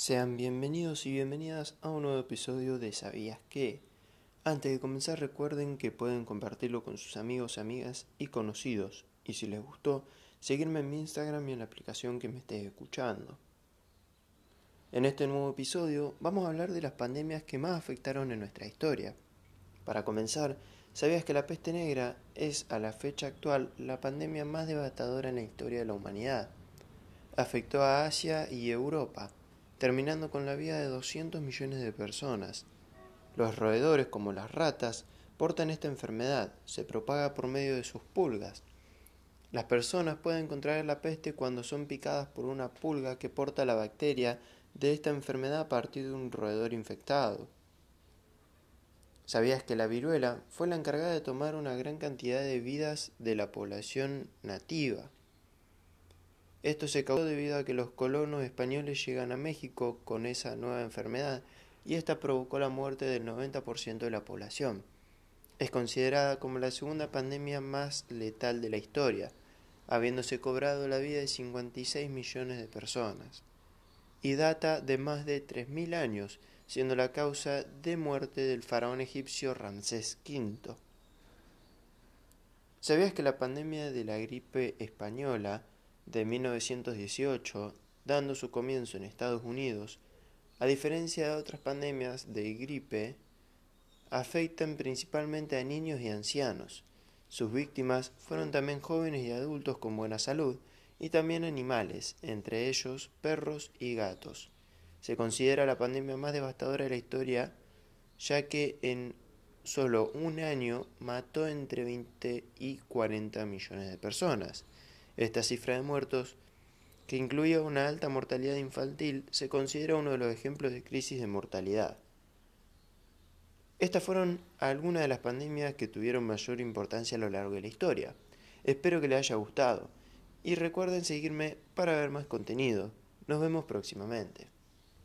Sean bienvenidos y bienvenidas a un nuevo episodio de ¿Sabías qué? Antes de comenzar recuerden que pueden compartirlo con sus amigos, amigas y conocidos. Y si les gustó, seguirme en mi Instagram y en la aplicación que me estés escuchando. En este nuevo episodio vamos a hablar de las pandemias que más afectaron en nuestra historia. Para comenzar, ¿sabías que la peste negra es a la fecha actual la pandemia más devastadora en la historia de la humanidad? Afectó a Asia y Europa terminando con la vida de 200 millones de personas. Los roedores, como las ratas, portan esta enfermedad, se propaga por medio de sus pulgas. Las personas pueden contraer la peste cuando son picadas por una pulga que porta la bacteria de esta enfermedad a partir de un roedor infectado. ¿Sabías que la viruela fue la encargada de tomar una gran cantidad de vidas de la población nativa? Esto se causó debido a que los colonos españoles llegan a México con esa nueva enfermedad y esta provocó la muerte del 90% de la población. Es considerada como la segunda pandemia más letal de la historia, habiéndose cobrado la vida de 56 millones de personas, y data de más de 3.000 años, siendo la causa de muerte del faraón egipcio Ramsés V. ¿Sabías que la pandemia de la gripe española de 1918, dando su comienzo en Estados Unidos, a diferencia de otras pandemias de gripe, afectan principalmente a niños y ancianos. Sus víctimas fueron también jóvenes y adultos con buena salud y también animales, entre ellos perros y gatos. Se considera la pandemia más devastadora de la historia, ya que en solo un año mató entre 20 y 40 millones de personas. Esta cifra de muertos, que incluía una alta mortalidad infantil, se considera uno de los ejemplos de crisis de mortalidad. Estas fueron algunas de las pandemias que tuvieron mayor importancia a lo largo de la historia. Espero que les haya gustado y recuerden seguirme para ver más contenido. Nos vemos próximamente.